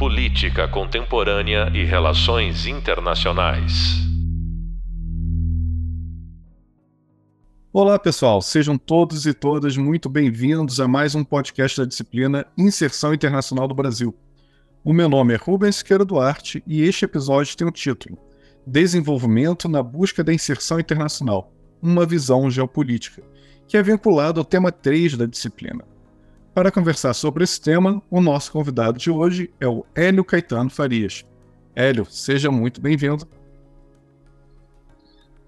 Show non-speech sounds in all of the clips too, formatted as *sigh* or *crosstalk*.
Política Contemporânea e Relações Internacionais. Olá, pessoal. Sejam todos e todas muito bem-vindos a mais um podcast da disciplina Inserção Internacional do Brasil. O meu nome é Rubens Siqueira Duarte e este episódio tem o título Desenvolvimento na Busca da Inserção Internacional Uma Visão Geopolítica, que é vinculado ao tema 3 da disciplina. Para conversar sobre esse tema, o nosso convidado de hoje é o Hélio Caetano Farias. Hélio, seja muito bem-vindo.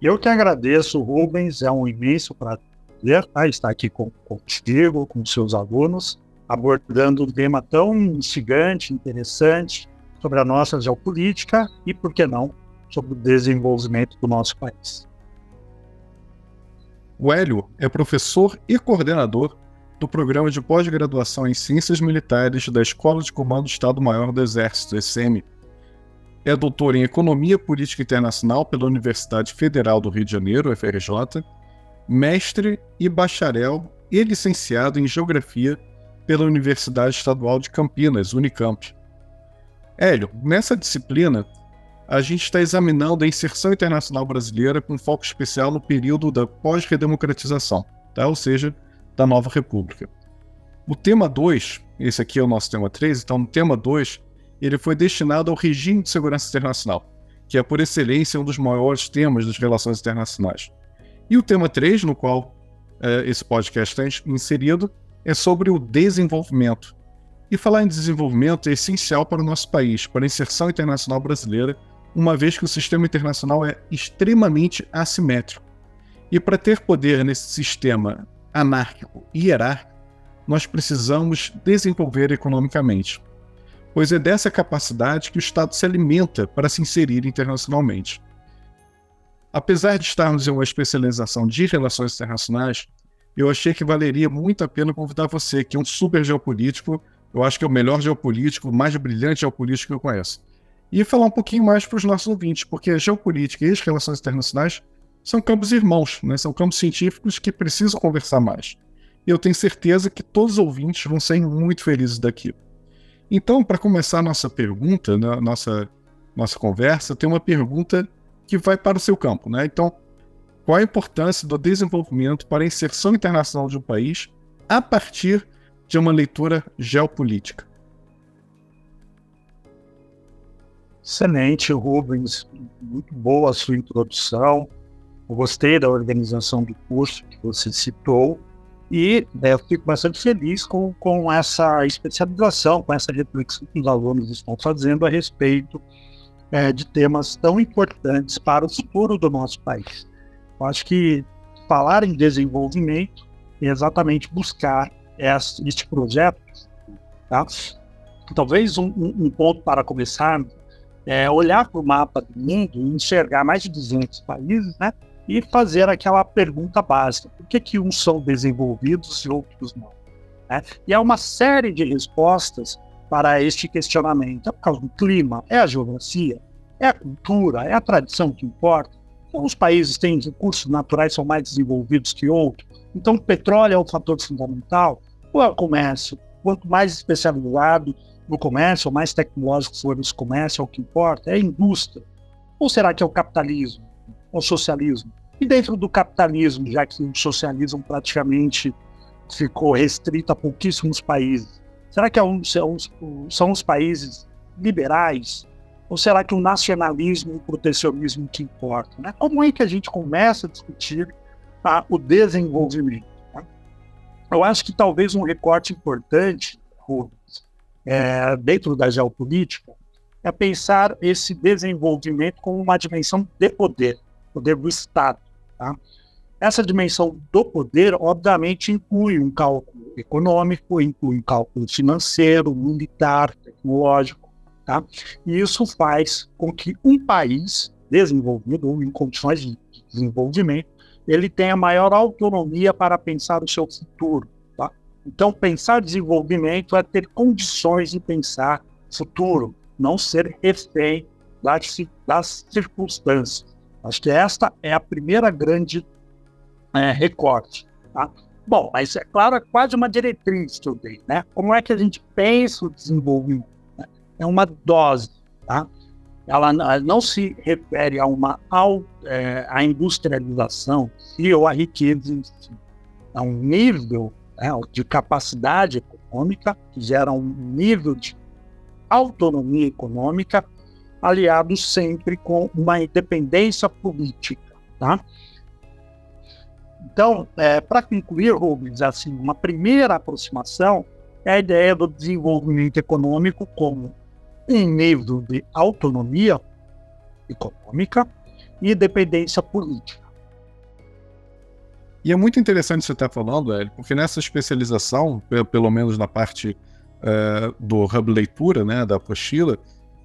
Eu que agradeço, Rubens, é um imenso prazer tá, estar aqui com, contigo, com seus alunos, abordando um tema tão instigante, interessante sobre a nossa geopolítica e, por que não, sobre o desenvolvimento do nosso país. O Hélio é professor e coordenador do Programa de Pós-Graduação em Ciências Militares da Escola de Comando do Estado-Maior do Exército, ECM. É doutor em Economia Política Internacional pela Universidade Federal do Rio de Janeiro, FRJ, mestre e bacharel e licenciado em Geografia pela Universidade Estadual de Campinas, Unicamp. Hélio, nessa disciplina, a gente está examinando a inserção internacional brasileira com foco especial no período da pós-redemocratização, tá? ou seja, da nova república. O tema 2, esse aqui é o nosso tema 3, então o tema 2, ele foi destinado ao regime de segurança internacional, que é por excelência um dos maiores temas das relações internacionais. E o tema 3, no qual é, esse podcast está inserido, é sobre o desenvolvimento. E falar em desenvolvimento é essencial para o nosso país, para a inserção internacional brasileira, uma vez que o sistema internacional é extremamente assimétrico. E para ter poder nesse sistema anárquico e hierárquico, nós precisamos desenvolver economicamente, pois é dessa capacidade que o Estado se alimenta para se inserir internacionalmente. Apesar de estarmos em uma especialização de relações internacionais, eu achei que valeria muito a pena convidar você, que é um super geopolítico, eu acho que é o melhor geopolítico, o mais brilhante geopolítico que eu conheço, e falar um pouquinho mais para os nossos ouvintes, porque a geopolítica e as relações internacionais são campos irmãos, né? são campos científicos que precisam conversar mais. E eu tenho certeza que todos os ouvintes vão sair muito felizes daqui. Então, para começar a nossa pergunta, né, nossa, nossa conversa, tem uma pergunta que vai para o seu campo. Né? Então, qual a importância do desenvolvimento para a inserção internacional de um país a partir de uma leitura geopolítica? Excelente, Rubens. Muito boa a sua introdução. Eu gostei da organização do curso que você citou e né, eu fico bastante feliz com, com essa especialização, com essa reflexão que os alunos estão fazendo a respeito é, de temas tão importantes para o futuro do nosso país. Eu acho que falar em desenvolvimento é exatamente buscar este projeto. Tá? Talvez um, um ponto para começar é olhar para o mapa do mundo e enxergar mais de 200 países, né? E fazer aquela pergunta básica: por que, que uns são desenvolvidos e outros não? Né? E há uma série de respostas para este questionamento. É por causa do clima? É a geografia? É a cultura? É a tradição que importa? Alguns países têm recursos naturais são mais desenvolvidos que outros. Então, o petróleo é o fator fundamental? Ou é o comércio? Quanto mais especializado no comércio, mais tecnológico for esse comércio, é o que importa? É a indústria? Ou será que é o capitalismo? Ao socialismo. E dentro do capitalismo, já que o socialismo praticamente ficou restrito a pouquíssimos países, será que é são, são os países liberais? Ou será que o nacionalismo e o protecionismo que importam? Né? Como é que a gente começa a discutir tá, o desenvolvimento? Né? Eu acho que talvez um recorte importante, é, dentro da geopolítica, é pensar esse desenvolvimento como uma dimensão de poder poder do Estado. Tá? Essa dimensão do poder, obviamente, inclui um cálculo econômico, inclui um cálculo financeiro, militar, tecnológico. Tá? E isso faz com que um país desenvolvido ou em condições de desenvolvimento, ele tenha maior autonomia para pensar o seu futuro. Tá? Então, pensar desenvolvimento é ter condições de pensar futuro, não ser refém das, das circunstâncias. Acho que esta é a primeira grande é, recorte. Tá? Bom, mas é claro, é quase uma diretriz que eu dei. Né? Como é que a gente pensa o desenvolvimento? Né? é uma dose, tá? Ela, não se refere a uma ao, é, a industrialização e ou a riqueza em si. É um nível né, de capacidade econômica que gera um nível de autonomia econômica aliado sempre com uma independência política, tá? Então, é, para concluir, Rubens, assim, uma primeira aproximação é a ideia do desenvolvimento econômico como um nível de autonomia econômica e dependência política. E é muito interessante você estar falando, Hélio, porque nessa especialização, pelo menos na parte uh, do Hub Leitura, né, da apostila,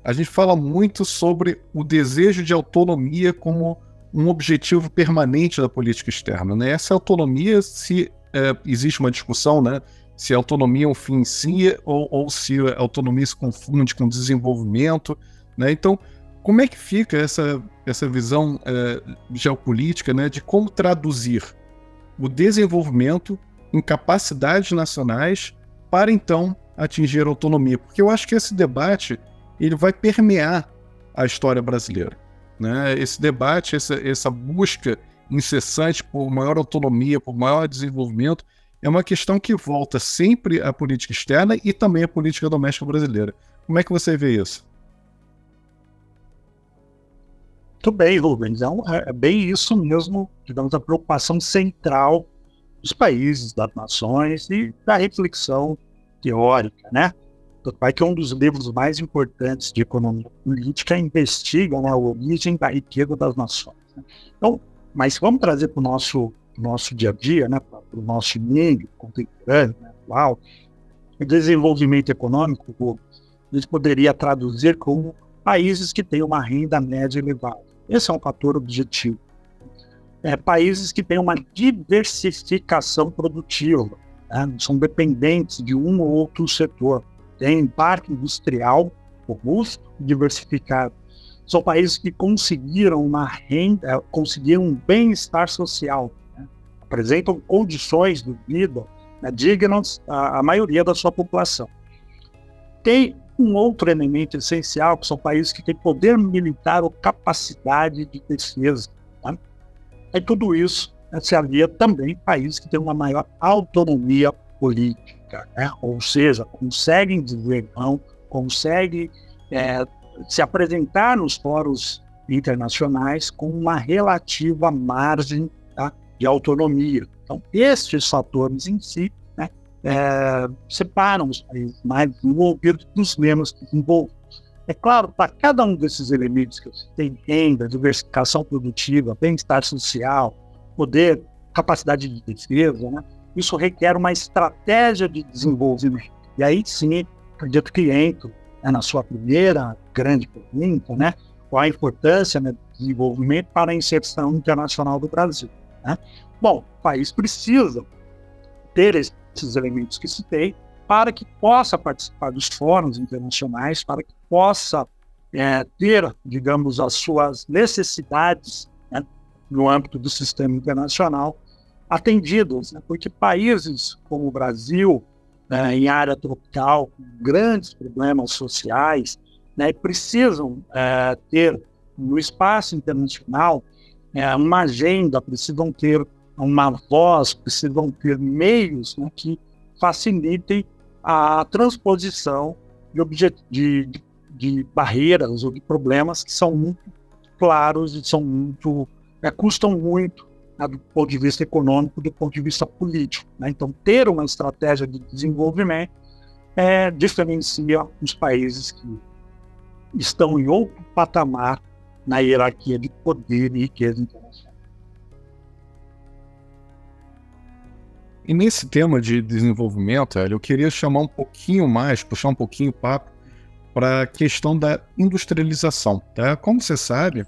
a gente fala muito sobre o desejo de autonomia como um objetivo permanente da política externa. Né? Essa autonomia, se é, existe uma discussão, né, se a autonomia é um fim em si ou, ou se a autonomia se confunde com desenvolvimento. Né? Então, como é que fica essa, essa visão é, geopolítica né, de como traduzir o desenvolvimento em capacidades nacionais para então atingir a autonomia? Porque eu acho que esse debate ele vai permear a história brasileira. Né? Esse debate, essa, essa busca incessante por maior autonomia, por maior desenvolvimento, é uma questão que volta sempre à política externa e também à política doméstica brasileira. Como é que você vê isso? Muito bem, Rubens. É, um, é bem isso mesmo, digamos, a preocupação central dos países, das nações e da reflexão teórica, né? Tanto que é um dos livros mais importantes de economia política investiga né, a origem da riqueza das nações. Né? Então, mas vamos trazer para o nosso, nosso dia a dia, né, para o nosso mundo contemporâneo, né, atual, o desenvolvimento econômico, a gente poderia traduzir como países que têm uma renda média elevada. Esse é um fator objetivo. É, países que têm uma diversificação produtiva, né, são dependentes de um ou outro setor tem parque industrial robusto, diversificado. São países que conseguiram uma renda, conseguiram um bem-estar social, né? apresentam condições de vida né, dignas à, à maioria da sua população. Tem um outro elemento essencial, que são países que têm poder militar ou capacidade de defesa. Tá? E tudo isso né, se alia também países que têm uma maior autonomia política né? ou seja, conseguem dizer não, conseguem é, se apresentar nos fóruns internacionais com uma relativa margem tá, de autonomia. Então, estes fatores em si né, é, separam os países mais desenvolvidos dos menos desenvolvidos. É claro, para cada um desses elementos que eu citei, renda, diversificação produtiva, bem-estar social, poder, capacidade de defesa, né, isso requer uma estratégia de desenvolvimento. E aí sim, acredito que entro né, na sua primeira grande pergunta, né? Qual a importância né, do desenvolvimento para a inserção internacional do Brasil? Né? Bom, o país precisa ter esses elementos que citei para que possa participar dos fóruns internacionais, para que possa é, ter, digamos, as suas necessidades né, no âmbito do sistema internacional atendidos, né? porque países como o Brasil, né, em área tropical, com grandes problemas sociais, né, precisam é, ter no espaço internacional é, uma agenda, precisam ter uma voz, precisam ter meios né, que facilitem a transposição de, de, de, barreiras ou de problemas que são muito claros e são muito é, custam muito né, do ponto de vista econômico, do ponto de vista político. Né? Então, ter uma estratégia de desenvolvimento é, diferencia os países que estão em outro patamar na hierarquia de poder e riqueza internacional. E nesse tema de desenvolvimento, eu queria chamar um pouquinho mais, puxar um pouquinho o papo para a questão da industrialização. Tá? Como você sabe,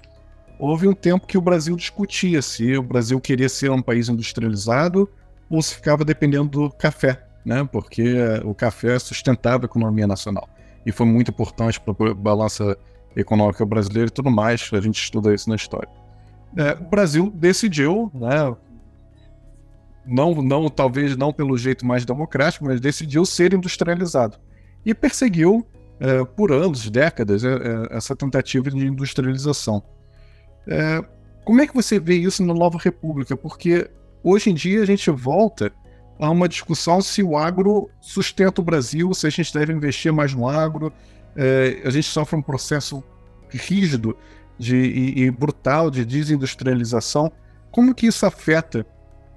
houve um tempo que o Brasil discutia se o Brasil queria ser um país industrializado ou se ficava dependendo do café, né? Porque o café sustentava a economia nacional e foi muito importante para a balança econômica brasileira e tudo mais. A gente estuda isso na história. É, o Brasil decidiu, né? Não, não, talvez não pelo jeito mais democrático, mas decidiu ser industrializado e perseguiu é, por anos, décadas, é, essa tentativa de industrialização. É, como é que você vê isso na Nova República? Porque hoje em dia a gente volta a uma discussão se o agro sustenta o Brasil, se a gente deve investir mais no agro. É, a gente sofre um processo rígido de, e, e, brutal de desindustrialização. Como que isso afeta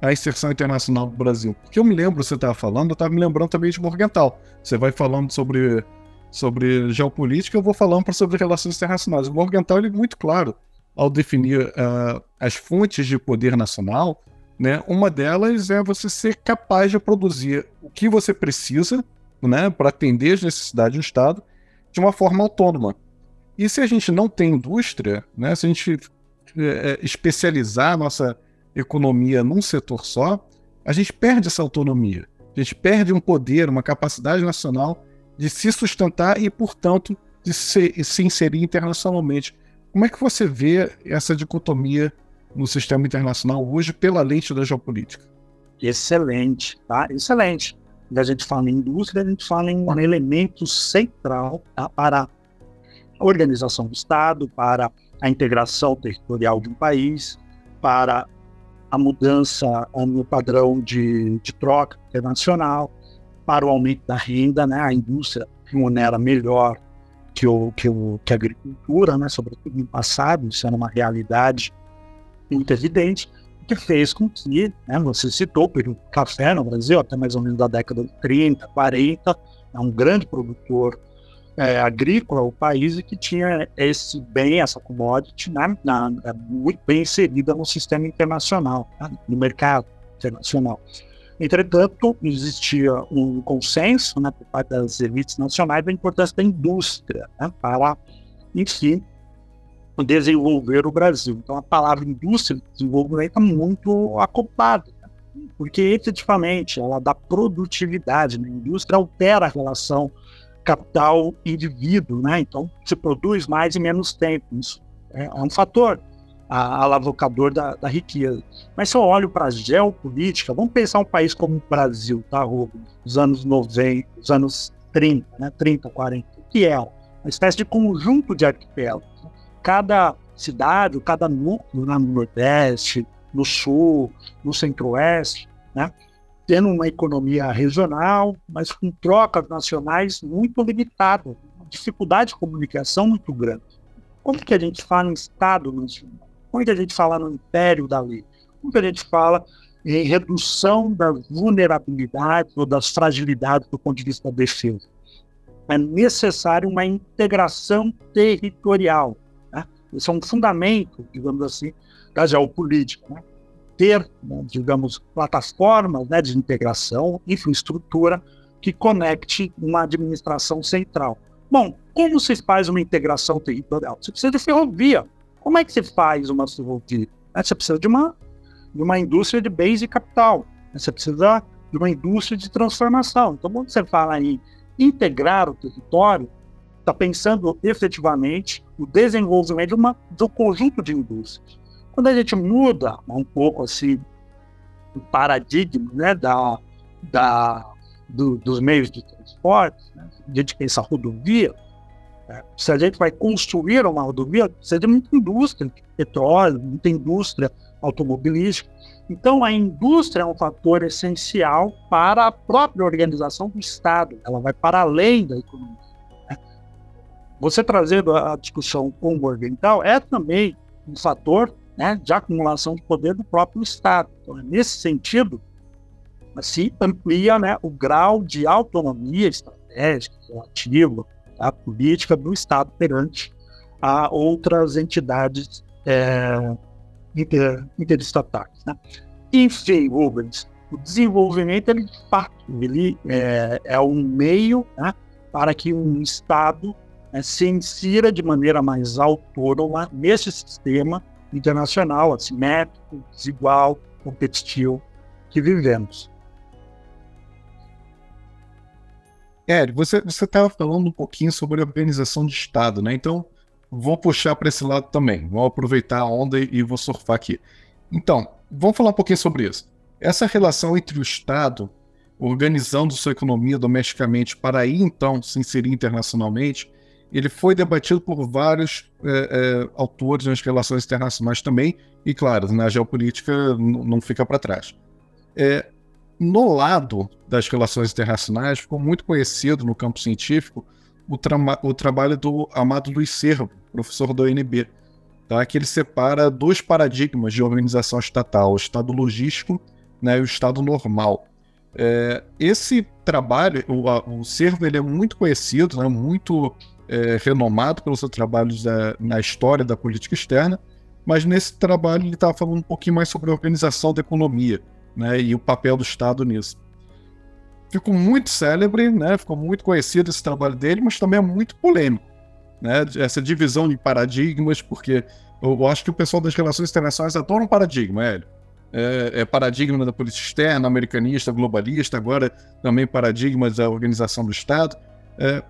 a inserção internacional do Brasil? Porque eu me lembro, você estava falando, eu estava me lembrando também de Morgenthau. Você vai falando sobre, sobre geopolítica, eu vou falando sobre relações internacionais. O Morgenthau ele é muito claro ao definir uh, as fontes de poder nacional né? Uma delas é você ser capaz de produzir o que você precisa né, para atender as necessidades do Estado de uma forma autônoma. E se a gente não tem indústria, né, se a gente é, especializar a nossa economia num setor só, a gente perde essa autonomia. A gente perde um poder, uma capacidade nacional de se sustentar e, portanto, de se, se inserir internacionalmente. Como é que você vê essa dicotomia no sistema internacional hoje pela lente da geopolítica? Excelente, tá? Excelente. Quando a gente fala em indústria, a gente fala em um elemento central tá? para a organização do Estado, para a integração territorial de um país, para a mudança no padrão de, de troca internacional, para o aumento da renda, né? A indústria remunera melhor que, o, que, o, que a agricultura, né? Sobretudo no passado, isso era uma realidade muito evidente, que fez com que, né, você citou o café no Brasil, até mais ou menos da década de 30, 40, é um grande produtor é, agrícola, o país que tinha esse bem, essa commodity, né, na, é muito bem inserida no sistema internacional, né, no mercado internacional. Entretanto, existia um consenso né, por parte das elites nacionais da importância da indústria né, para, enfim, desenvolver o Brasil. Então, a palavra indústria de desenvolvimento está muito acoplada, né? porque efetivamente ela dá produtividade. Né? A indústria altera a relação capital-indivíduo, né? então se produz mais em menos tempo. Isso é, um fator alavancador da, da, riqueza. Mas se eu olho para a geopolítica, vamos pensar um país como o Brasil, tá? Os anos 90, os anos 30, né? 30, 40, que é uma espécie de conjunto de arquipélagos cada cidade, cada núcleo né, no Nordeste, no Sul, no Centro-Oeste, né, tendo uma economia regional, mas com trocas nacionais muito limitadas, dificuldade de comunicação muito grande. Como que a gente fala em Estado nacional? Como que a gente fala no império da lei? Como que a gente fala em redução das vulnerabilidades ou das fragilidades do ponto de vista da defesa? É necessário uma integração territorial, isso é um fundamento, digamos assim, da geopolítica. Né? Ter, né, digamos, plataformas né, de integração, infraestrutura que conecte uma administração central. Bom, como se faz uma integração territorial? Você precisa de ferrovia. Como é que se faz uma ferrovia? Né, você precisa de uma, de uma indústria de bens e capital. Né, você precisa de uma indústria de transformação. Então, quando você fala em integrar o território, está pensando efetivamente o desenvolvimento de, uma, um conjunto de indústrias. Quando a gente muda um pouco assim o paradigma né, da, da, do, dos meios de transporte, né, a gente pensa rodovia, se a gente vai construir uma rodovia, precisa de muita indústria petróleo, muita indústria automobilística. Então, a indústria é um fator essencial para a própria organização do Estado, ela vai para além da economia. Você trazendo a discussão com o ambiental é também um fator né, de acumulação de poder do próprio Estado. Então, é nesse sentido, se amplia né, o grau de autonomia estratégica, relativa, a política do Estado perante a outras entidades é, inter, interestatais. Né? Enfim, Rubens, o desenvolvimento, ele, ele é, é um meio né, para que um Estado né, se insira de maneira mais autônoma nesse sistema internacional, assimétrico, desigual, competitivo que vivemos. Ed, você estava falando um pouquinho sobre a organização de Estado, né? Então, vou puxar para esse lado também. Vou aproveitar a onda e vou surfar aqui. Então, vamos falar um pouquinho sobre isso. Essa relação entre o Estado organizando sua economia domesticamente para aí então se inserir internacionalmente, ele foi debatido por vários é, é, autores nas relações internacionais também, e claro, na geopolítica não fica para trás. É, no lado das relações internacionais, ficou muito conhecido no campo científico o, tra o trabalho do Amado Luiz Servo, professor da UNB, tá? que ele separa dois paradigmas de organização estatal, o Estado logístico né, e o Estado normal. É, esse trabalho, o, o Servo ele é muito conhecido, né, muito é, renomado pelos seus trabalhos da, na história da política externa, mas nesse trabalho ele estava falando um pouquinho mais sobre a organização da economia né, e o papel do Estado nisso. Ficou muito célebre, né, ficou muito conhecido esse trabalho dele, mas também é muito polêmico. Né, essa divisão de paradigmas, porque eu acho que o pessoal das relações internacionais adora um paradigma, Hélio. É, é, paradigma da política externa, americanista, globalista, agora também paradigmas da organização do Estado. É,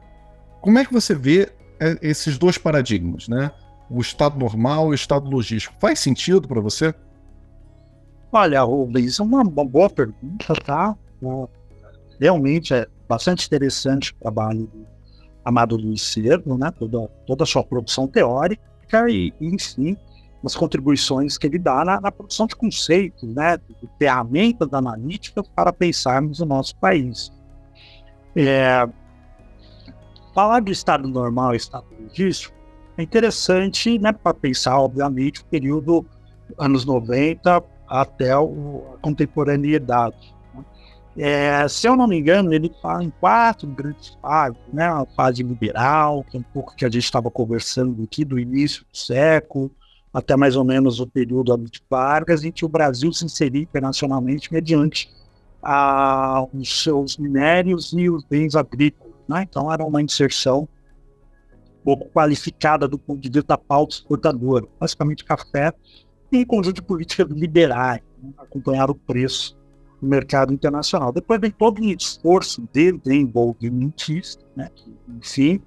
como é que você vê é, esses dois paradigmas, né? O Estado normal e o Estado logístico. Faz sentido para você? Olha, Rubens, é uma boa pergunta, tá? Realmente é bastante interessante o trabalho do Amado Luiz Cerno, né? Toda, toda a sua produção teórica e, enfim, as contribuições que ele dá na, na produção de conceitos, né? De ferramentas analíticas para pensarmos o nosso país. É, falar do estado normal e estado logístico é interessante, né? Para pensar, obviamente, o período anos 90 até o, a contemporaneidade. Né? É, se eu não me engano, ele fala em quatro grandes fases, né? A fase liberal, que é um pouco que a gente estava conversando aqui do início do século, até mais ou menos o período de Vargas, em que o Brasil se inseria internacionalmente mediante a, os seus minérios e os bens agrícolas. Né? Então, era uma inserção pouco qualificada do ponto de vista da pauta exportadora, basicamente café um conjunto de políticas liberais, né, acompanhar o preço do mercado internacional. Depois vem todo um esforço de desenvolvimentista, né, que, enfim,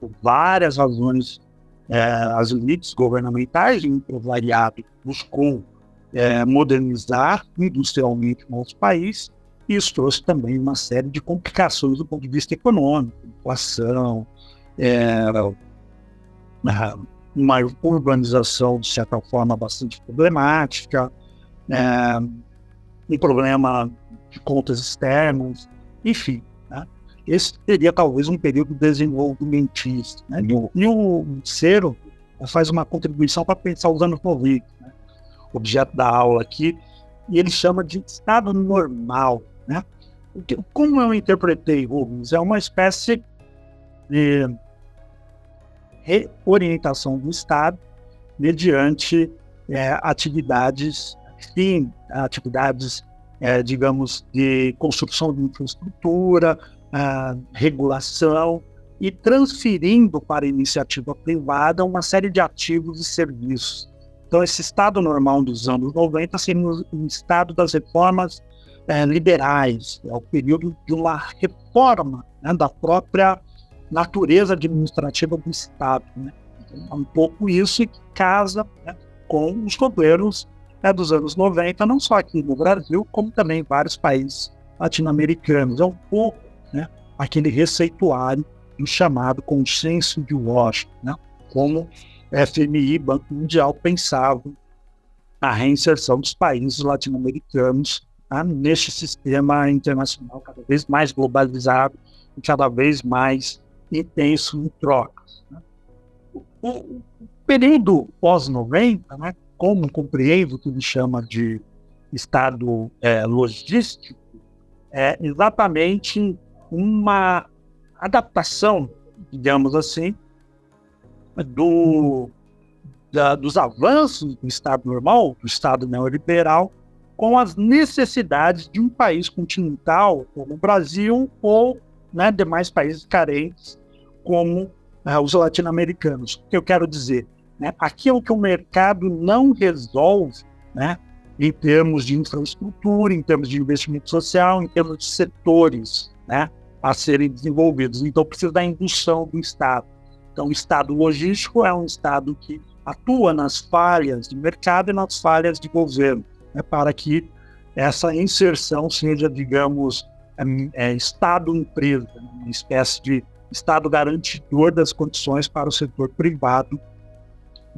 por várias razões, é, as elites governamentais, em variado, buscou é, modernizar industrialmente o nosso país, e isso trouxe também uma série de complicações do ponto de vista econômico, inflação, é, uma urbanização, de certa forma, bastante problemática, é, um problema de contas externas, enfim. Né? Esse seria talvez um período desenvolvimentista. Né? E o Cero faz uma contribuição para pensar os anos 90, né? objeto da aula aqui, e ele chama de estado normal. Né? Como eu interpretei, Rubens, é uma espécie de reorientação do Estado mediante é, atividades, sim, atividades, é, digamos, de construção de infraestrutura, regulação e transferindo para a iniciativa privada uma série de ativos e serviços. Então, esse estado normal dos anos 90 seria um estado das reformas é, liberais, é o período de uma reforma né, da própria natureza administrativa do Estado. Né? É um pouco isso que casa né, com os governos né, dos anos 90, não só aqui no Brasil, como também em vários países latino-americanos. É um pouco né, aquele receituário do chamado consenso de Washington, né? como FMI e Banco Mundial pensavam a reinserção dos países latino-americanos tá, neste sistema internacional cada vez mais globalizado e cada vez mais intenso em trocas. Né? O, o, período pós-90, né, como compreendo o que ele chama de estado é, logístico, é exatamente uma adaptação, digamos assim, do, da, dos avanços do Estado normal, do Estado neoliberal, com as necessidades de um país continental como o Brasil ou né, demais países carentes como uh, os latino-americanos. O que eu quero dizer? Né, aquilo que o mercado não resolve, né, em termos de infraestrutura, em termos de investimento social, em termos de setores né, a serem desenvolvidos. Então, precisa da indução do Estado. Então, o Estado logístico é um Estado que atua nas falhas de mercado e nas falhas de governo, né, para que essa inserção seja, digamos, é, Estado-empresa, né? uma espécie de Estado garantidor das condições para o setor privado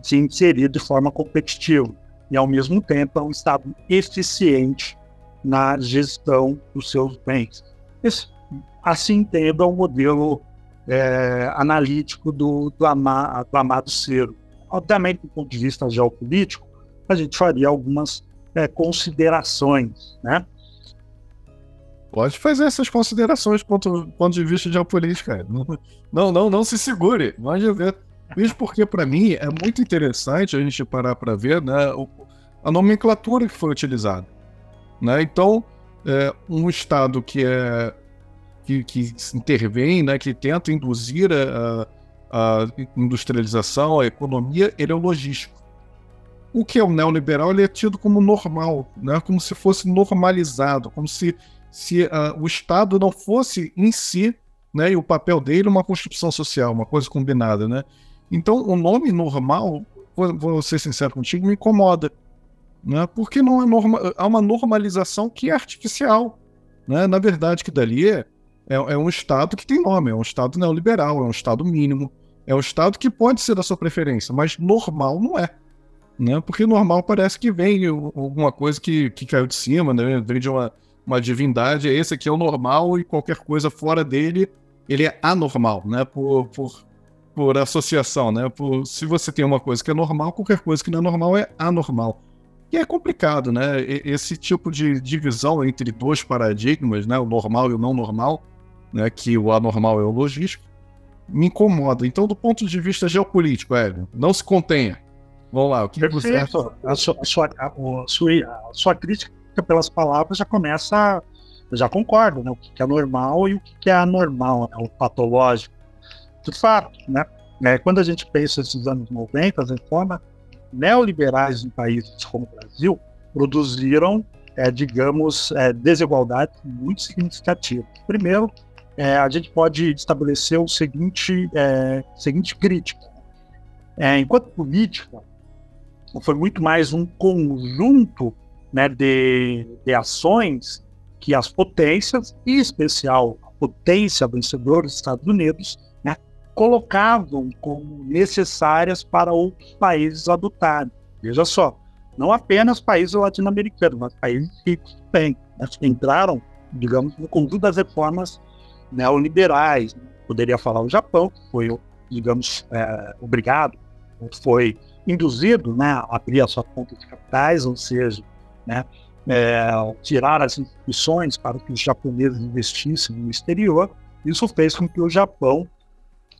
se inserir de forma competitiva e, ao mesmo tempo, é um Estado eficiente na gestão dos seus bens. Esse, assim entenda o modelo é, analítico do, do, ama, do amado Cero. Obviamente, do ponto de vista geopolítico, a gente faria algumas é, considerações, né? Pode fazer essas considerações do ponto, ponto de vista geopolítico, Não, não, não se segure, pode ver. Mesmo porque, para mim, é muito interessante a gente parar para ver né, a nomenclatura que foi utilizada. Né? Então, é, um Estado que é que, que intervém, né, que tenta induzir a, a, industrialização, a economia, ele é o logístico. O que é o neoliberal ele é tido como normal, né, como se fosse normalizado, como se, se uh, o Estado não fosse em si, né, e o papel dele uma construção social, uma coisa combinada. Né? Então, o nome normal, vou, vou ser sincero contigo, me incomoda. Né, porque não é norma, há uma normalização que é artificial. Né? Na verdade, que dali é é, é um Estado que tem nome, é um Estado neoliberal, é um Estado mínimo, é um Estado que pode ser da sua preferência, mas normal não é. Né? Porque normal parece que vem alguma coisa que, que caiu de cima, né? vem de uma, uma divindade, esse aqui é o normal e qualquer coisa fora dele, ele é anormal, né? Por, por, por associação, né? Por, se você tem uma coisa que é normal, qualquer coisa que não é normal é anormal. E é complicado, né? Esse tipo de divisão entre dois paradigmas, né? O normal e o não normal, né, que o anormal é o logístico, me incomoda. Então, do ponto de vista geopolítico, Hélio, não se contenha. Vamos lá, o que Perfeito. você acha? A sua, a, sua, a, sua, a sua crítica pelas palavras já começa, já concordo, né? O que é normal e o que é anormal, né? o patológico. De fato, né? É, quando a gente pensa nesses anos 90, as reformas neoliberais em países como o Brasil produziram, é, digamos, é, desigualdades muito significativas. Primeiro, é, a gente pode estabelecer o seguinte, é, seguinte crítica. É, enquanto política, foi muito mais um conjunto né, de, de ações que as potências, em especial a potência vencedora dos Estados Unidos, né, colocavam como necessárias para outros países adotarem. Veja só, não apenas países latino-americanos, mas países ricos também. Né, entraram, digamos, no conjunto das reformas neoliberais. Poderia falar o Japão, que foi, digamos, é, obrigado, foi induzido né, a abrir a sua conta de capitais, ou seja, né, é, tirar as instituições para que os japoneses investissem no exterior. Isso fez com que o Japão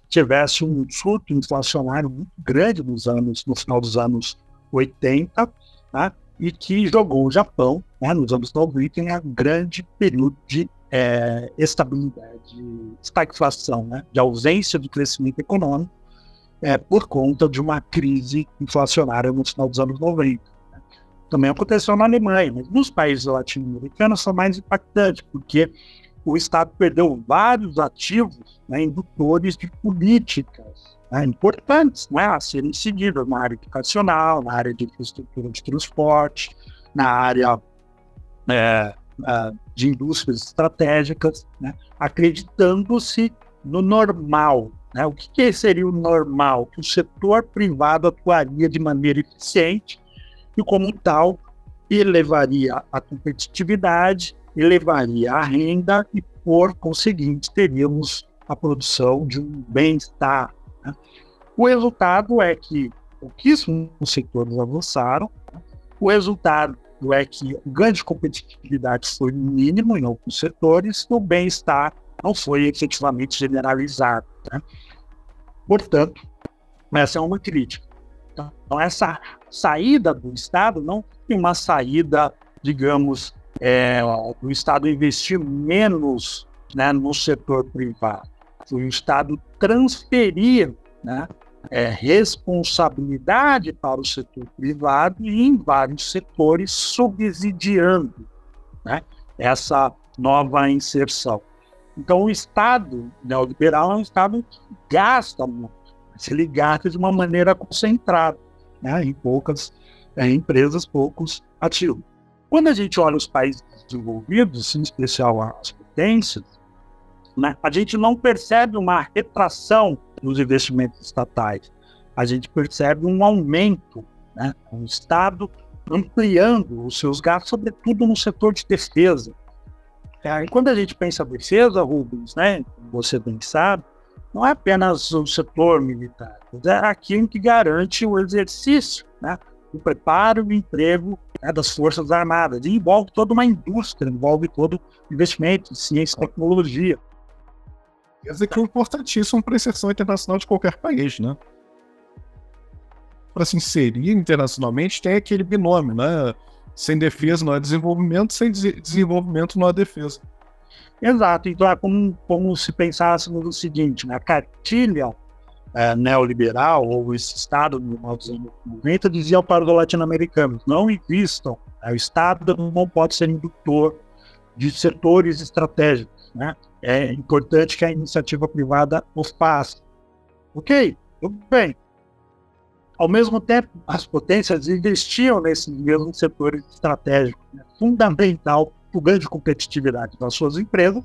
tivesse um surto inflacionário muito grande nos anos, no final dos anos 80, né, e que jogou o Japão, né, nos anos 90, em um grande período de é, estabilidade, estagflação, né, de ausência de crescimento econômico é, por conta de uma crise inflacionária no final dos anos 90. Também aconteceu na Alemanha, mas nos países latino-americanos são mais impactantes, porque o Estado perdeu vários ativos né, indutores de políticas né, importantes né, a serem seguidas na área educacional, na área de infraestrutura de transporte, na área é, de indústrias estratégicas, né, acreditando-se no normal. Né? O que, que seria o normal? Que o setor privado atuaria de maneira eficiente e, como tal, elevaria a competitividade, elevaria a renda e, por conseguinte, teríamos a produção de um bem-estar. Né? O resultado é que pouquíssimos setores avançaram, né? o resultado é que o ganho de competitividade foi mínimo em alguns setores e o bem-estar não foi efetivamente generalizado. Né? Portanto, essa é uma crítica. Então, essa saída do Estado não uma saída, digamos, é, do Estado investir menos né, no setor privado. O Estado transferir né, é, responsabilidade para o setor privado e em vários setores subsidiando né, essa nova inserção. Então, o Estado neoliberal é um Estado que gasta muito, mas ele gasta de uma maneira concentrada, né, em poucas é, empresas, poucos ativos. Quando a gente olha os países desenvolvidos, em especial as competências, né, a gente não percebe uma retração nos investimentos estatais. A gente percebe um aumento, né, o Estado ampliando os seus gastos, sobretudo no setor de defesa. É, e quando a gente pensa defesa, Rubens, né, você bem sabe, não é apenas o setor militar, é aquilo que garante o exercício, né, o preparo e o emprego né, das Forças Armadas. E envolve toda uma indústria, envolve todo investimento em ciência e tecnologia. Quer dizer que é importantíssimo para a inserção internacional de qualquer país, né? Para se inserir internacionalmente, tem aquele binômio, né? Sem defesa não há desenvolvimento, sem desenvolvimento não há defesa. Exato. Então é como, como se pensássemos no seguinte, né? a cartilha é, neoliberal ou esse Estado nos anos 90 dizia para os latino-americanos, não invistam, né? o Estado não pode ser indutor de setores estratégicos. Né? É importante que a iniciativa privada o faça. Ok, tudo bem. Ao mesmo tempo, as potências investiam nesses mesmos setores estratégicos, né? fundamental o ganho de competitividade das suas empresas,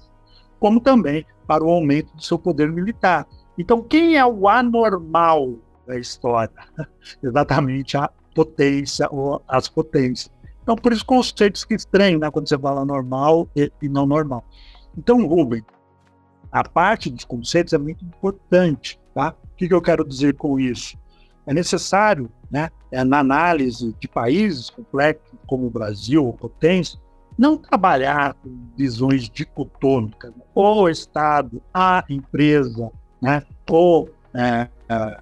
como também para o aumento do seu poder militar. Então, quem é o anormal da história? *laughs* Exatamente a potência ou as potências. Então, por isso, conceitos que estranham né, quando você fala normal e, e não normal. Então, Rubem, a parte dos conceitos é muito importante. Tá? O que, que eu quero dizer com isso? É necessário, né, é, na análise de países complexos como o Brasil ou potência, não trabalhar com visões dicotômicas, ou Estado, a empresa, né? ou é, é,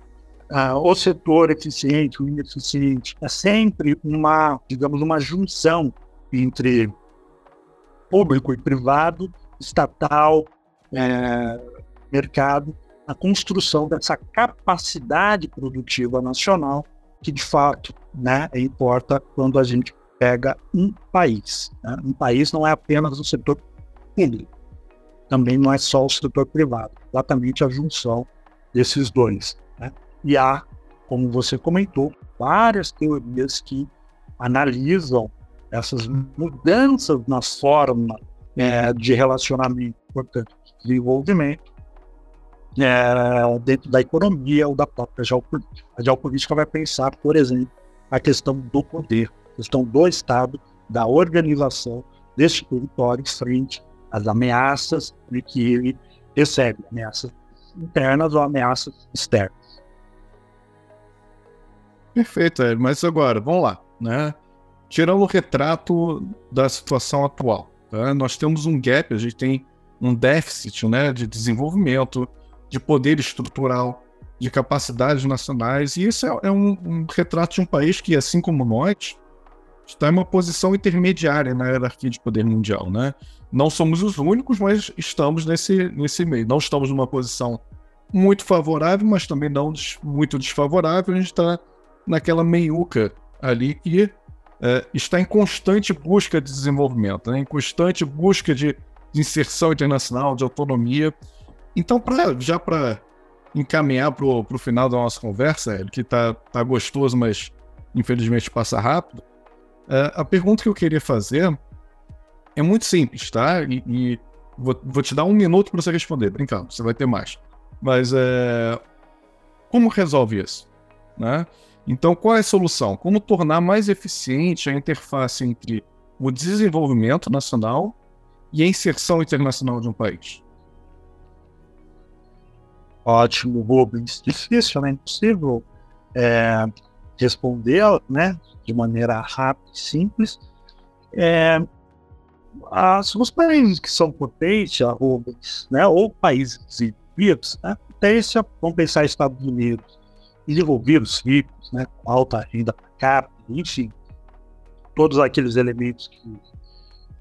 é, o setor eficiente, o ineficiente. É sempre uma, digamos, uma junção entre público e privado, estatal, é, mercado, a construção dessa capacidade produtiva nacional que de fato né, importa quando a gente pega um país. Né? Um país não é apenas o setor público, também não é só o setor privado, exatamente a junção desses dois. Né? E há, como você comentou, várias teorias que analisam essas mudanças na forma é, de relacionamento, portanto, de desenvolvimento, é, dentro da economia ou da própria geopolítica. A geopolítica vai pensar, por exemplo, a questão do poder, questão do Estado, da organização deste território frente às ameaças de que ele recebe, ameaças internas ou ameaças externas. Perfeito, mas agora, vamos lá, né? Tirando o retrato da situação atual, tá? nós temos um gap, a gente tem um déficit né, de desenvolvimento, de poder estrutural, de capacidades nacionais, e isso é, é um, um, retrato de um país que, assim como nós, está em uma posição intermediária na hierarquia de poder mundial. Né? Não somos os únicos, mas estamos nesse, nesse meio. Não estamos numa posição muito favorável, mas também não des, muito desfavorável. A gente está naquela meiuca ali que é, está em constante busca de desenvolvimento, né? em constante busca de, de inserção internacional, de autonomia. Então, pra, já para encaminhar para o final da nossa conversa, que tá, tá gostoso, mas infelizmente passa rápido, é, a pergunta que eu queria fazer é muito simples, tá? E, e vou, vou, te dar um minuto para você responder, brincando, você vai ter mais. Mas é, como resolve isso? Né? Então, qual é a solução? Como tornar mais eficiente a interface entre o desenvolvimento nacional e a inserção internacional de um país? Ótimo, Rubens. Difícil, né? Impossível é, responder né, de maneira rápida e simples. É, as, os países que são potência, Rubens, né, ou países desenvolvidos, né, potência, vamos pensar Estados Unidos, desenvolvidos, ricos, né, com alta renda per capita, enfim, todos aqueles elementos que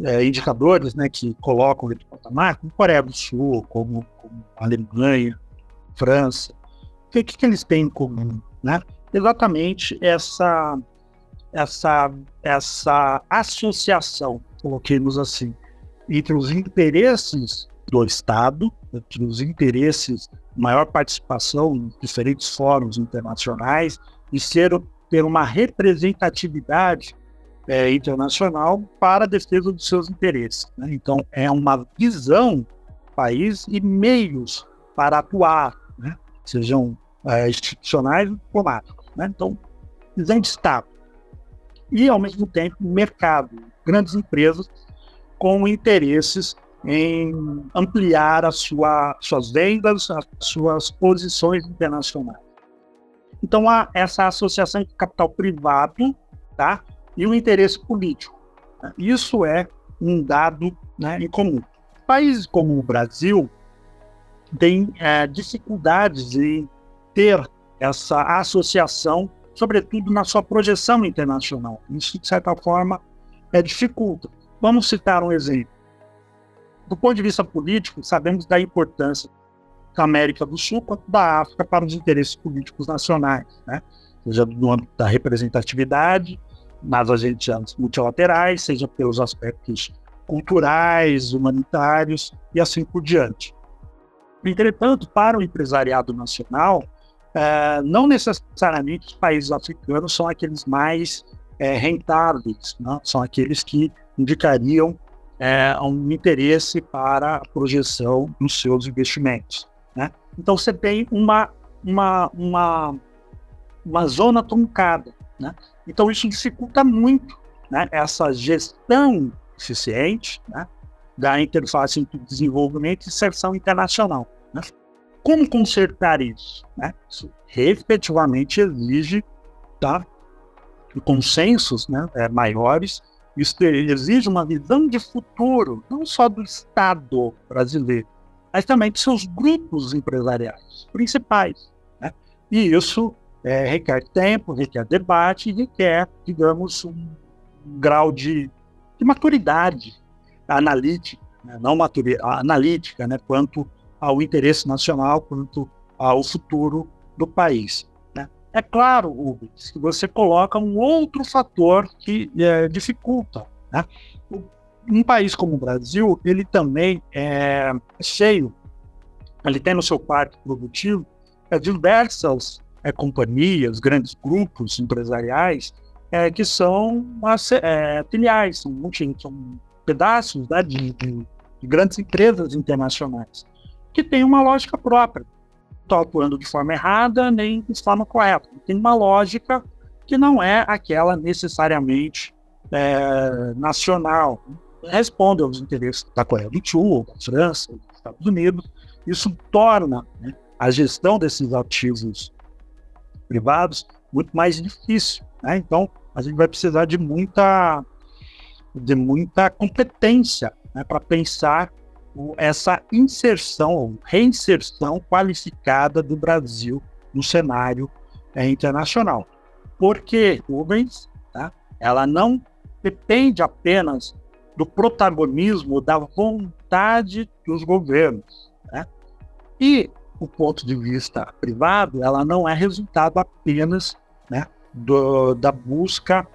é, indicadores né, que colocam ele no patamar, como Coreia do Sul, como, como Alemanha, França. O que, que, eles têm em comum? Né? Exatamente essa, essa, essa associação, coloquemos assim, entre os interesses do Estado, entre os interesses, maior participação em diferentes fóruns internacionais e ser, ter uma representatividade é, internacional para a defesa dos seus interesses. Né? Então, é uma visão país e meios para atuar, né? sejam é, institucionais ou diplomáticos. Né? Então, visão de Estado. E, ao mesmo tempo, mercado, grandes empresas com interesses em ampliar a sua, suas vendas, as suas posições internacionais. Então, há essa associação de capital privado tá, e o interesse político. Isso é um dado né, em comum. Países como o Brasil têm é, dificuldades em ter essa associação, sobretudo na sua projeção internacional. Isso, de certa forma, é dificulta. Vamos citar um exemplo. Do ponto de vista político, sabemos da importância da América do Sul quanto da África para os interesses políticos nacionais, né? seja no âmbito da representatividade, nas agências multilaterais, seja pelos aspectos culturais, humanitários e assim por diante. Entretanto, para o empresariado nacional, é, não necessariamente os países africanos são aqueles mais é, rentáveis, não? são aqueles que indicariam é, um interesse para a projeção dos seus investimentos. Né? Então você tem uma, uma, uma, uma zona truncada. Né? Então isso dificulta muito né, essa gestão eficiente né, da interface entre desenvolvimento e inserção internacional. Como consertar isso? Né? Isso efetivamente exige tá, consensos né, é, maiores isso exige uma visão de futuro, não só do Estado brasileiro, mas também de seus grupos empresariais principais. Né? E isso é, requer tempo, requer debate requer, digamos, um grau de, de maturidade analítica, né? não maturidade, analítica, né? quanto ao interesse nacional, quanto ao futuro do país. É claro, Rubens, que você coloca um outro fator que é, dificulta. Né? Um país como o Brasil, ele também é cheio, ele tem no seu parque produtivo é, diversas é, companhias, grandes grupos empresariais é, que são é, filiais, são, são pedaços né, de, de grandes empresas internacionais que têm uma lógica própria estou atuando de forma errada nem de forma correta. Tem uma lógica que não é aquela necessariamente é, nacional. Responde aos interesses da Coreia do Sul, da França, dos Estados Unidos. Isso torna né, a gestão desses ativos privados muito mais difícil. Né? Então, a gente vai precisar de muita, de muita competência né, para pensar essa inserção, reinserção qualificada do Brasil no cenário é, internacional. Porque Rubens, tá, ela não depende apenas do protagonismo, da vontade dos governos. Né? E o ponto de vista privado, ela não é resultado apenas né, do, da busca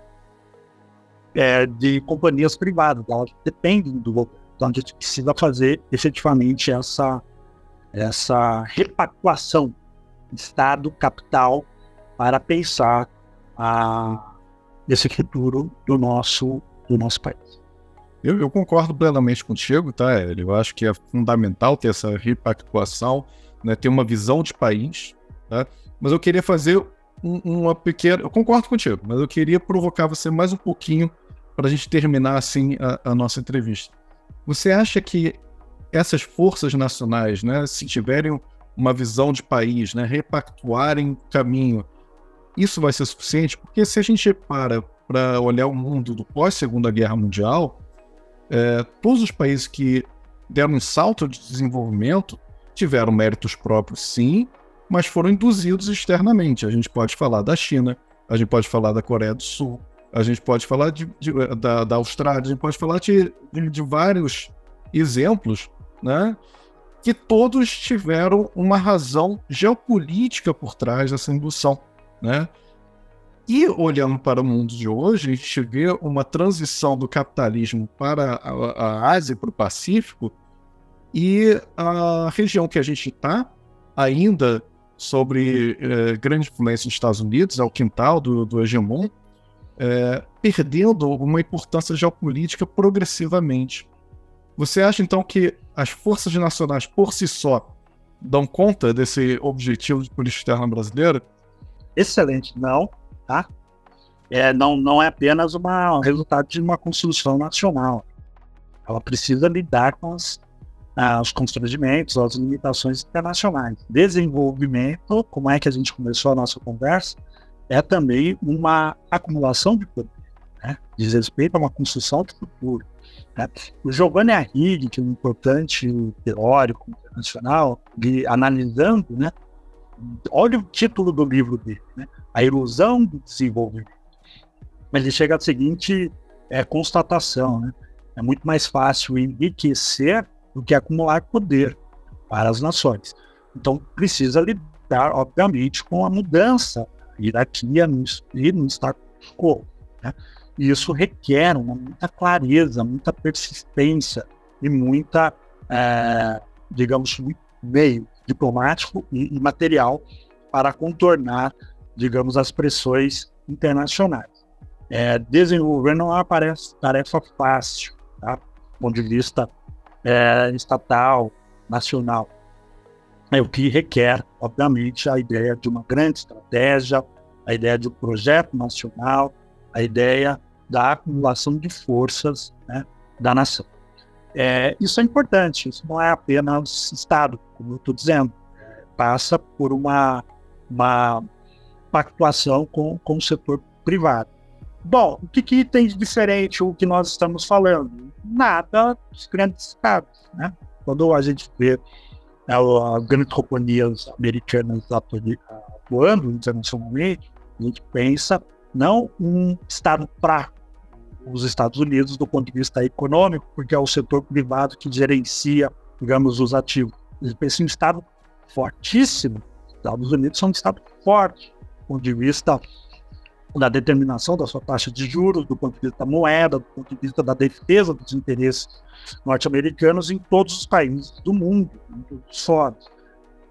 é, de companhias privadas, elas dependem do governo. Então a gente precisa fazer efetivamente essa, essa repactuação Estado, capital, para pensar a, esse futuro do nosso, do nosso país. Eu, eu, concordo plenamente contigo, tá, Hélio? Eu acho que é fundamental ter essa repactuação, né, ter uma visão de país, tá? Mas eu queria fazer um, uma pequena. Eu concordo contigo, mas eu queria provocar você mais um pouquinho para a gente terminar assim a, a nossa entrevista. Você acha que essas forças nacionais, né, se tiverem uma visão de país, né, repactuarem caminho, isso vai ser suficiente? Porque se a gente para para olhar o mundo do pós-segunda guerra mundial, é, todos os países que deram um salto de desenvolvimento tiveram méritos próprios, sim, mas foram induzidos externamente. A gente pode falar da China, a gente pode falar da Coreia do Sul, a gente pode falar de, de, da, da Austrália, a gente pode falar de, de, vários exemplos, né? Que todos tiveram uma razão geopolítica por trás dessa indução, né? E olhando para o mundo de hoje, a gente vê uma transição do capitalismo para a, a Ásia, para o Pacífico, e a região que a gente está, ainda sobre eh, grande influência dos Estados Unidos, é o quintal do, do hegemon, é, perdendo uma importância geopolítica progressivamente. Você acha então que as forças nacionais por si só dão conta desse objetivo de política externa brasileira? Excelente, não, tá? É, não, não é apenas uma, um resultado de uma construção nacional. Ela precisa lidar com as, ah, os constrangimentos, as limitações internacionais. Desenvolvimento, como é que a gente começou a nossa conversa, é também uma acumulação de poder, né? diz respeito a uma construção de futuro. Né? O Giovanni Arrighi, que é um importante teórico internacional, de, analisando, né? olha o título do livro dele, né? A Ilusão do Desenvolvimento. Mas ele chega à seguinte é, constatação, né? É muito mais fácil enriquecer do que acumular poder para as nações. Então, precisa lidar, obviamente, com a mudança hierarquia e no status quo. Né? E isso requer uma, muita clareza, muita persistência e muita, é, digamos, meio diplomático e, e, material para contornar, digamos, as pressões internacionais. É, desenvolver não é uma tarefa fácil, tá? do ponto de vista é, estatal, nacional é o que requer, obviamente, a ideia de uma grande estratégia, a ideia de um projeto nacional, a ideia da acumulação de forças né, da nação. É, isso é importante, isso não é apenas Estado, como eu estou dizendo, passa por uma, uma pactuação com, com o setor privado. Bom, o que, que tem de diferente o que nós estamos falando? Nada dos grandes estados. Né? Quando a gente vê as grandes companhias americanas atuando internacionalmente, a gente pensa não um Estado para os Estados Unidos do ponto de vista econômico, porque é o setor privado que gerencia, digamos, os ativos. Ele pensa em um Estado fortíssimo. Os Estados Unidos são um Estado forte, do ponto de vista da determinação da sua taxa de juros, do ponto de vista da moeda, do ponto de vista da defesa dos interesses norte-americanos em todos os países do mundo, em todos os fóruns.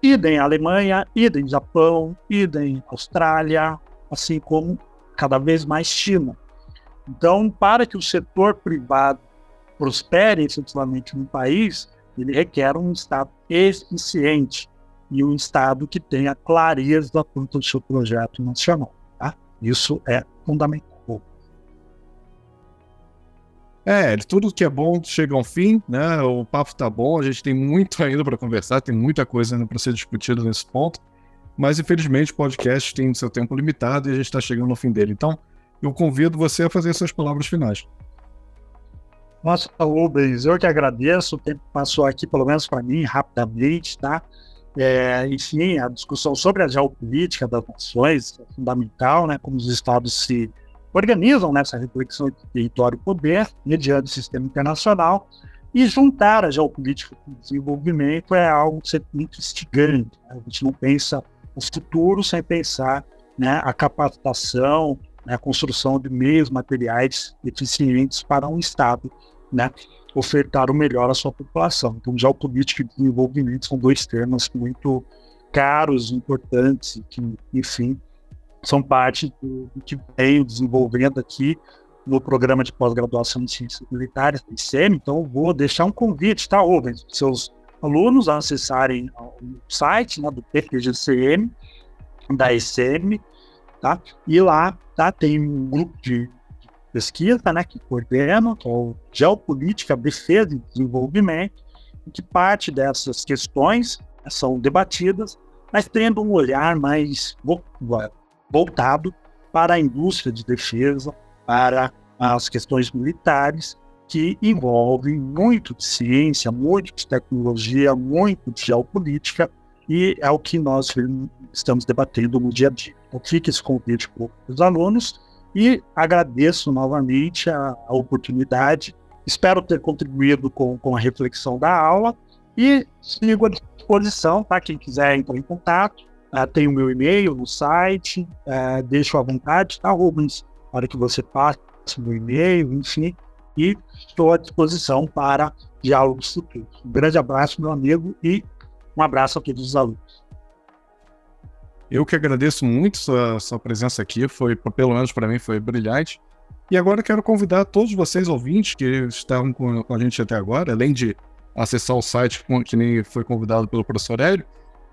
Idem Alemanha, idem Japão, idem Austrália, assim como cada vez mais China. Então, para que o setor privado prospere efetivamente no país, ele requer um Estado eficiente e um Estado que tenha clareza quanto ao seu projeto nacional. Isso é fundamental. É, tudo que é bom chega ao fim, né? O papo tá bom, a gente tem muito ainda para conversar, tem muita coisa ainda para ser discutida nesse ponto, mas infelizmente o podcast tem seu tempo limitado e a gente está chegando ao fim dele. Então, eu convido você a fazer suas palavras finais. Nossa, Rubens, eu que agradeço, o tempo passou aqui, pelo menos para mim, rapidamente, tá? É, enfim, a discussão sobre a geopolítica das nações é fundamental, né, como os estados se organizam nessa reflexão de território e poder, mediante o sistema internacional, e juntar a geopolítica com o desenvolvimento é algo muito instigante. Né? A gente não pensa o futuro sem pensar né, a capacitação, né, a construção de meios materiais eficientes para um Estado né, ofertar o melhor à sua população. Então, geopolítica e desenvolvimento são dois termos muito caros, importantes, que, enfim, são parte do, do que venho desenvolvendo aqui no programa de pós-graduação em Ciências Militares, do ICM. Então, vou deixar um convite, tá, Rubens, seus alunos a acessarem o site né, do PPGCM, da ICM, tá? E lá tá, tem um grupo de pesquisa, né, que coordena, que é o Geopolítica, Defesa e Desenvolvimento, em que parte dessas questões né, são debatidas, mas tendo um olhar mais voltado para a indústria de defesa, para as questões militares, que envolvem muito de ciência, muito de tecnologia, muito de geopolítica, e é o que nós estamos debatendo no dia a dia. Então, fica esse convite para os alunos e agradeço novamente a, a oportunidade. Espero ter contribuído com, com a reflexão da aula e sigo à disposição, tá? Quem quiser entrar em contato, uh, tem o meu e-mail no site, uh, deixo à vontade, tá, Rubens? Na hora que você passe o meu e-mail, enfim, e estou à disposição para diálogos futuros. Um grande abraço, meu amigo, e um abraço a todos os alunos. Eu que agradeço muito sua, sua presença aqui, foi, pelo menos para mim, foi brilhante. E agora quero convidar todos vocês ouvintes que estavam com, com a gente até agora, além de acessar o site que nem foi convidado pelo professor Hélio,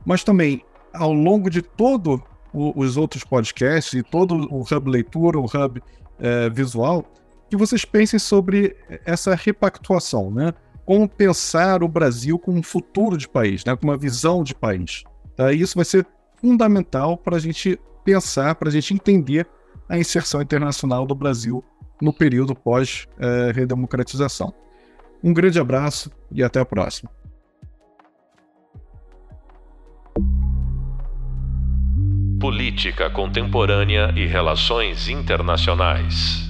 mas também ao longo de todo o, os outros podcasts e todo o Hub Leitura, o Hub é, Visual, que vocês pensem sobre essa repactuação, né? Como pensar o Brasil como um futuro de país, né? Com uma visão de país. Tá? E isso vai ser fundamental para a gente pensar, para a gente entender a inserção internacional do Brasil no período pós-redemocratização. Um grande abraço e até a próxima. Política Contemporânea e Relações Internacionais.